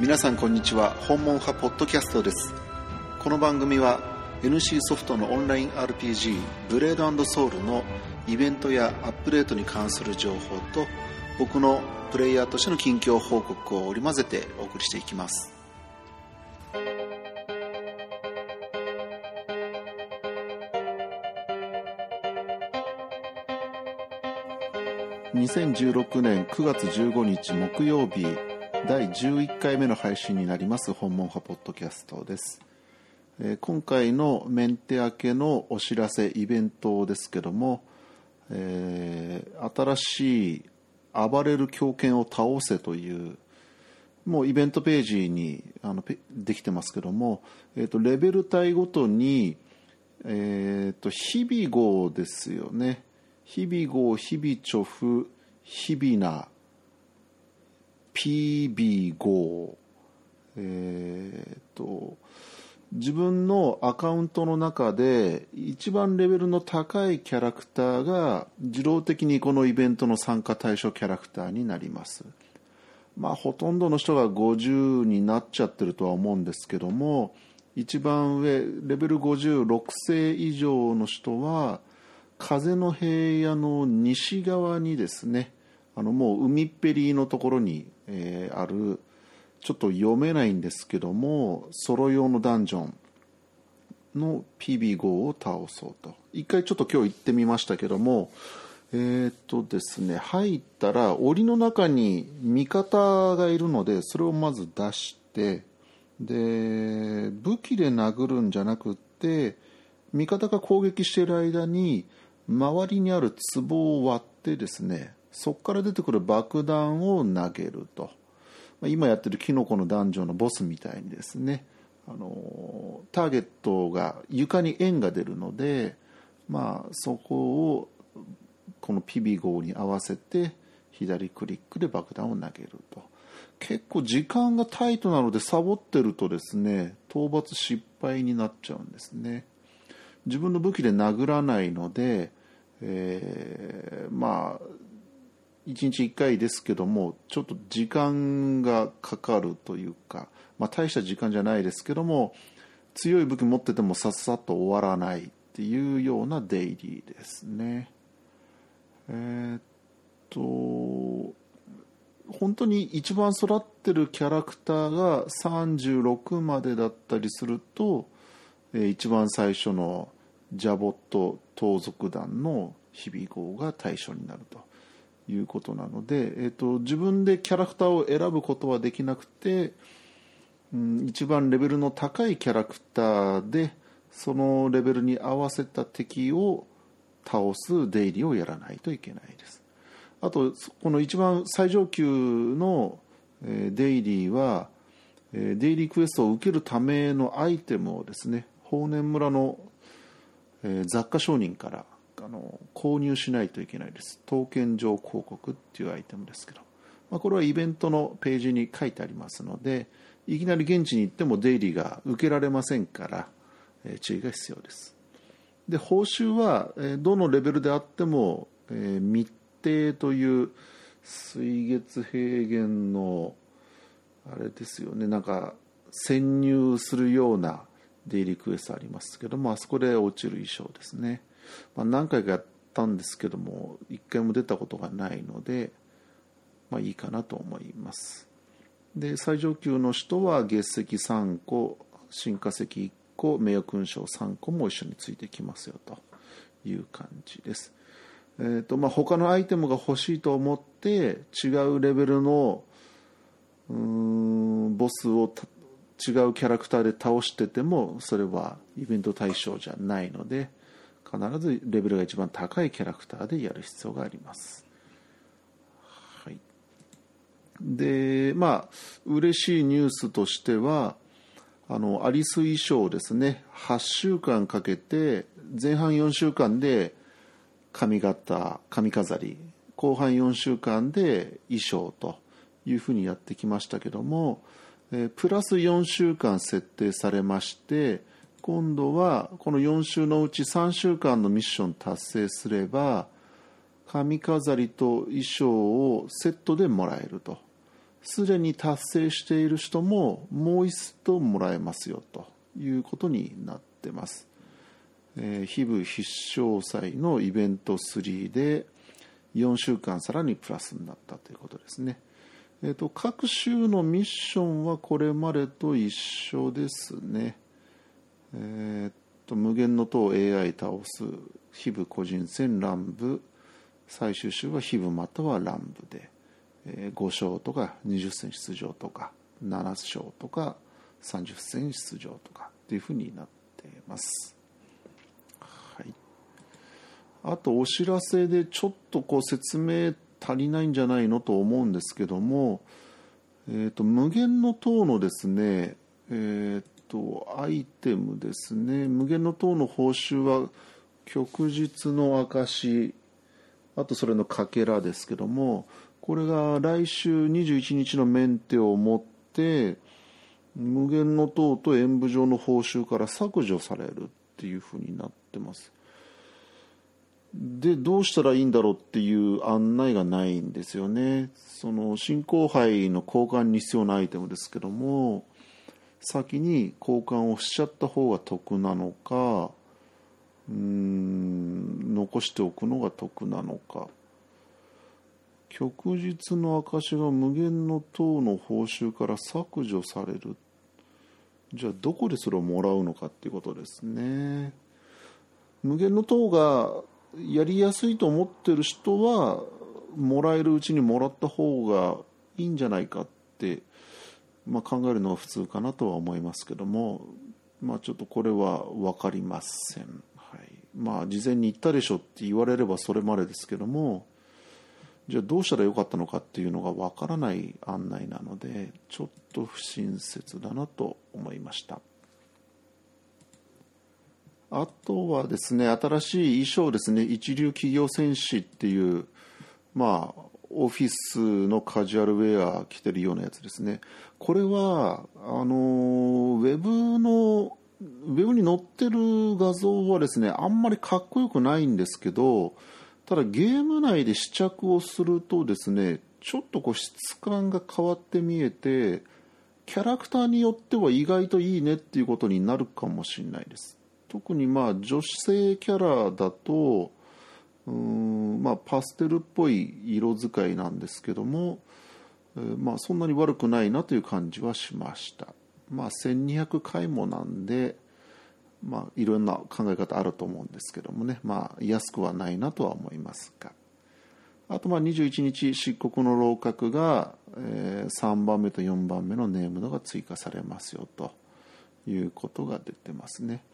皆さんこんにちは。訪問派ポッドキャストです。この番組は NC ソフトのオンライン RPG ブレードソウルのイベントやアップデートに関する情報と僕のプレイヤーとしての近況報告を織り交ぜてお送りしていきます。2016年9月15日木曜日第11回目の配信になります訪問派ポッドキャストです、え今回のメンテ明けのお知らせイベントですけども、えー新しい暴れる狂犬を倒せというもうイベントページにあのできてますけども、えー、とレベル帯ごとに、えー、と日々号ですよね。日々号日々チョフ日々な PB5 えー、と自分のアカウントの中で一番レベルの高いキャラクターが自動的にこのイベントの参加対象キャラクターになります。まあほとんどの人が50になっちゃってるとは思うんですけども一番上レベル56世以上の人は風の平野の西側にですねあのもう海っぺりのところに、えーあるちょっと読めないんですけどもソロ用のダンジョンの PB5 を倒そうと。一回ちょっと今日行ってみましたけどもえーっとですね入ったら檻の中に味方がいるのでそれをまず出してで武器で殴るんじゃなくって味方が攻撃している間に周りにある壺を割ってですねそこから出てくる爆弾を投げると。今やってるキノコのダンジョンのボスみたいにですねあのターゲットが床に円が出るので、まあ、そこをこの PB5 に合わせて左クリックで爆弾を投げると。結構時間がタイトなのでサボってるとですね討伐失敗になっちゃうんですね。自分の武器で殴らないので、えーまあ1日1回ですけどもちょっと時間がかかるというか、まあ、大した時間じゃないですけども強い武器持っててもさっさと終わらないっていうようなデイリーですね。えーっと本当に一番育ってるキャラクターが36までだったりすると、一番最初のジャボット盗賊団の日々号が対象になると。いうことなので、えー、と自分でキャラクターを選ぶことはできなくて、うん、一番レベルの高いキャラクターでそのレベルに合わせた敵を倒す出入りをやらないといけないです。あとこの一番最上級の、えーデイリーは、えーデイリークエストを受けるためのアイテムをですね法然村の、雑貨商人からあの購入しないといけないです。刀剣状広告っていうアイテムですけど、まあ、これはイベントのページに書いてありますのでいきなり現地に行っても出入りが受けられませんから、えー注意が必要です。で報酬は、えーどのレベルであっても、えー密偵という水月平原のあれですよね。なんか潜入するようなデイリークエストありますけどもあそこで落ちる衣装ですね、まあ、何回かやったんですけども一回も出たことがないのでまあいいかなと思います。で最上級の人は月石3個進化石1個名誉勲章3個も一緒についてきますよという感じです。えーとまあ、他のアイテムが欲しいと思って違うレベルのうーんボスを違うキャラクターで倒しててもそれはイベント対象じゃないので必ずレベルが一番高いキャラクターでやる必要があります。はい、でまあ嬉しいニュースとしてはあのアリス衣装ですね8週間かけて前半4週間で髪型髪飾り後半4週間で衣装というふうにやってきましたけども、えプラス4週間設定されまして今度はこの4週のうち3週間のミッション達成すれば髪飾りと衣装をセットでもらえるとすでに達成している人ももう一度もらえますよということになってます。えー、非部必勝祭のイベント3で4週間さらにプラスになったということですね。えーと、各州のミッションはこれまでと一緒ですね。えーと、無限の塔 AI 倒す非部個人戦乱舞最終週は非部または乱舞で、えー、5勝とか20戦出場とか7勝とか30戦出場とかっていうふうになっています。はい、あとお知らせでちょっとこう説明足りないんじゃないのと思うんですけども、えーと、無限の塔のですね、えーと、アイテムですね。無限の塔の報酬は旭日の証あとそれのかけらですけどもこれが来週21日のメンテをもって無限の塔と演舞場の報酬から削除されるっていうふうになってます。でどうしたらいいんだろうっていう案内がないんですよね。その新興杯の交換に必要なアイテムですけども先に交換をしちゃった方が得なのかうーん残しておくのが得なのか。旭日の証が無限の塔の報酬から削除される。じゃあどこでそれをもらうのかっていうことですね。無限の塔がやりやすいと思ってる人はもらえるうちにもらった方がいいんじゃないかって、まあ、考えるのが普通かなとは思いますけども、まあ、ちょっとこれは分かりません、はい。まあ、事前に言ったでしょって言われればそれまでですけどもじゃあどうしたらよかったのかっていうのがわからない案内なのでちょっと不親切だなと思いました。あとはですね新しい衣装ですね。一流企業戦士っていうまあオフィスのカジュアルウェア着てるようなやつですね。これはあのウェブのウェブに載ってる画像はですねあんまりかっこよくないんですけどただゲーム内で試着をするとですねちょっとこう質感が変わって見えてキャラクターによっては意外といいねっていうことになるかもしれないです。特にまあ女性キャラだとうんまあパステルっぽい色使いなんですけども、えー、まあそんなに悪くないなという感じはしました。まあ1200回もなんでまあ、いろんな考え方あると思うんですけどもね、まあ、安くはないなとは思いますが。あとまあ21日漆黒の楼閣が、えー、3番目と4番目のネームドが追加されますよということが出てますね、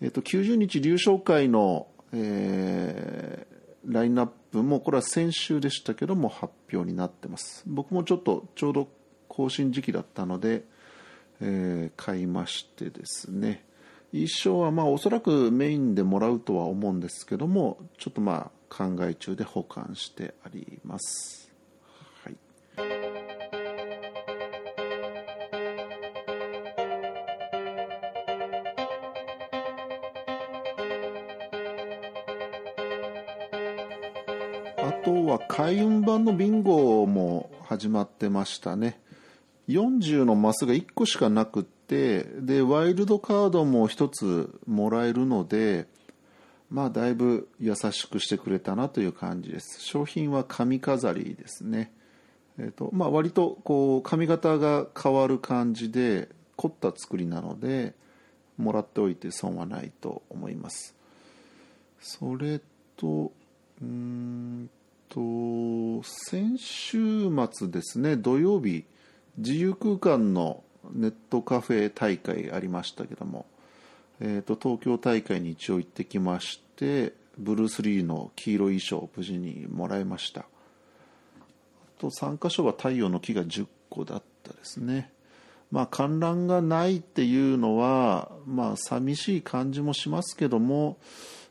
えー、と90日流昇会の、えー、ラインナップもこれは先週でしたけども発表になってます僕もちょっとちょうど更新時期だったので、えー、買いましてですね衣装はまあおそらくメインでもらうとは思うんですけどもちょっとまあ考え中で保管してあります。あとは開運版のビンゴも始まってましたね。40のマスが1個しかなくってでワイルドカードも1つもらえるのでまあだいぶ優しくしてくれたなという感じです。商品は髪飾りですね。えーとまあ、割とこう髪型が変わる感じで凝った作りなのでもらっておいて損はないと思います。それとうんと先週末ですね土曜日自由空間のネットカフェ大会ありましたけども、えーと、東京大会に一応行ってきましてブルース・リーの黄色い衣装を無事にもらいました。あと3箇所は太陽の木が10個だったですね。まあ観覧がないっていうのはまあ寂しい感じもしますけども、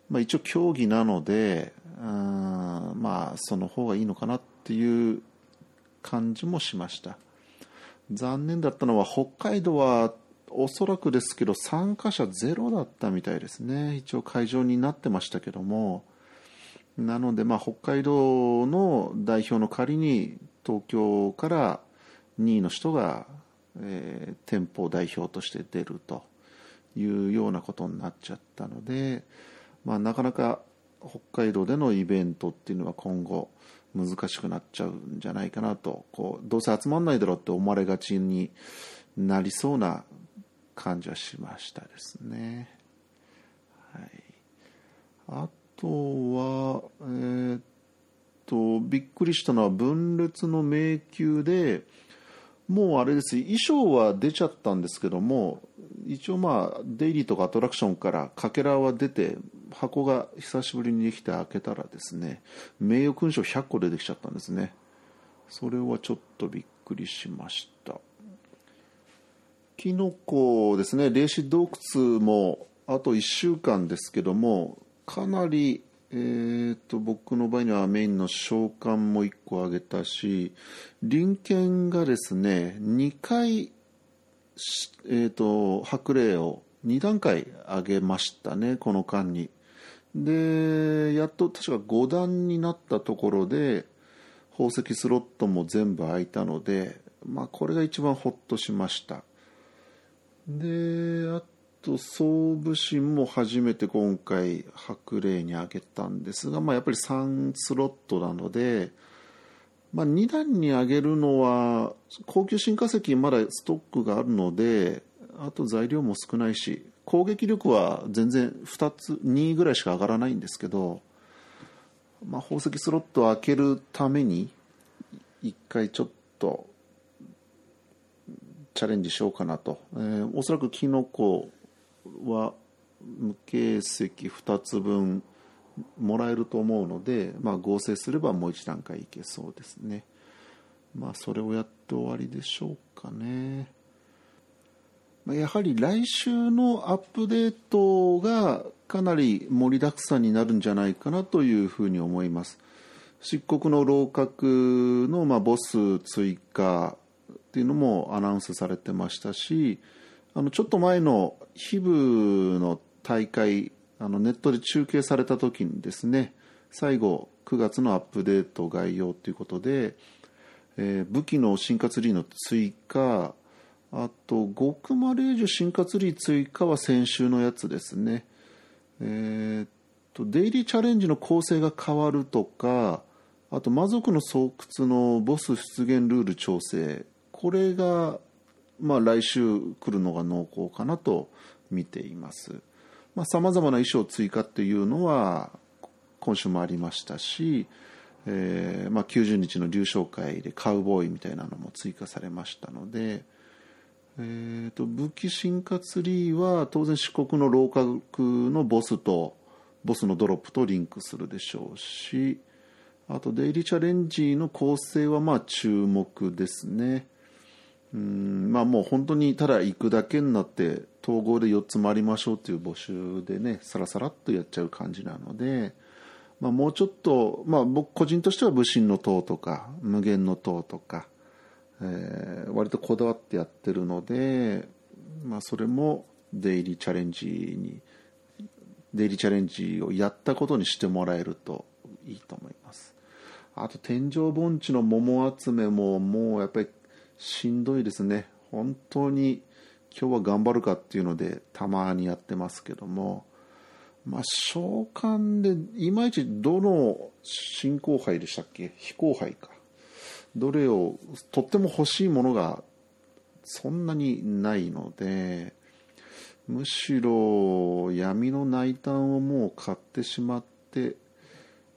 まあ、一応競技なのでうんまあその方がいいのかなっていう感じもしました。残念だったのは北海道はおそらくですけど参加者ゼロだったみたいですね。一応会場になってましたけども。なのでまあ北海道の代表の仮に東京から2位の人が、えー、店舗代表として出るというようなことになっちゃったので、まあ、なかなか北海道でのイベントっていうのは今後難しくなっちゃうんじゃないかなとこうどうせ集まんないだろうって思われがちになりそうな感じはしましたですね。はい、あとは、えー、っとびっくりしたのは分裂の迷宮でもうあれです。衣装は出ちゃったんですけども一応まあデイリーとかアトラクションからかけらは出て箱が久しぶりにできて開けたらですね名誉勲章100個出てきちゃったんですね。それはちょっとびっくりしました。キノコですね。霊視洞窟もあと1週間ですけどもかなりえーと、僕の場合にはメインの召喚も1個あげたし臨検がですね2回、えーと、白霊を2段階上げましたねこの間に。でやっと確か5段になったところで宝石スロットも全部開いたので、まあ、これが一番ホッとしました。であと総武神も初めて今回白霊に上げたんですが、まあ、やっぱり3スロットなので、まあ、2段に上げるのは高級新化石まだストックがあるのであと材料も少ないし攻撃力は全然2つ2ぐらいしか上がらないんですけど、まあ、宝石スロットを開けるために1回ちょっとチャレンジしようかなと、えー、おそらくキノコは無形石2つ分もらえると思うので、まあ、合成すればもう一段階いけそうですね。まあそれをやって終わりでしょうかね。やはり来週のアップデートがかなり盛りだくさんになるんじゃないかなというふうに思います。漆黒の楼閣のまあボス追加っていうのもアナウンスされてましたしあのちょっと前のヒブの大会あのネットで中継された時にですね最後9月のアップデート概要ということで、えー、武器の進化ツリーの追加あと極魔霊樹進化ツリー追加は先週のやつですね。えー、っとデイリーチャレンジの構成が変わるとかあと魔族の巣窟のボス出現ルール調整。これがまあ、来週来るのが濃厚かなと見ていますさまざ、まな衣装追加っていうのは今週もありましたし、えーまあ、90日の流昇会でカウボーイみたいなのも追加されましたので、えーと、武器進化ツリーは当然四国の楼閣のボスとボスのドロップとリンクするでしょうしあとデイリーチャレンジの構成はまあ注目ですね。うんまあもう本当にただ行くだけになって統合で4つ回りましょうっていう募集でねさらさらっとやっちゃう感じなので、まあ、もうちょっと、まあ、僕個人としては武神の塔とか無限の塔とか、えー、割とこだわってやってるので、まあ、それもデイリーチャレンジにデイリーチャレンジをやったことにしてもらえるといいと思います。あと天井盆地の桃集めももうやっぱりしんどいですね。本当に今日は頑張るかっていうのでたまにやってますけども。まあ召喚でいまいちどの進行杯でしたっけ？非公杯か。どれをとっても欲しいものがそんなにないのでむしろ闇の内胆をもう買ってしまって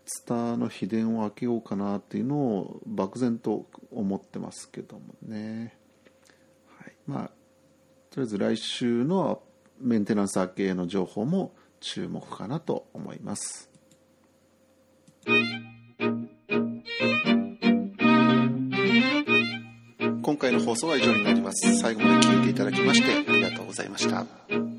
ツターの秘伝を開けようかなっていうのを漠然と思ってますけどもね、はい、まあとりあえず来週のメンテナンス明けの情報も注目かなと思います。今回の放送は以上になります。最後まで聞いていただきましてありがとうございました。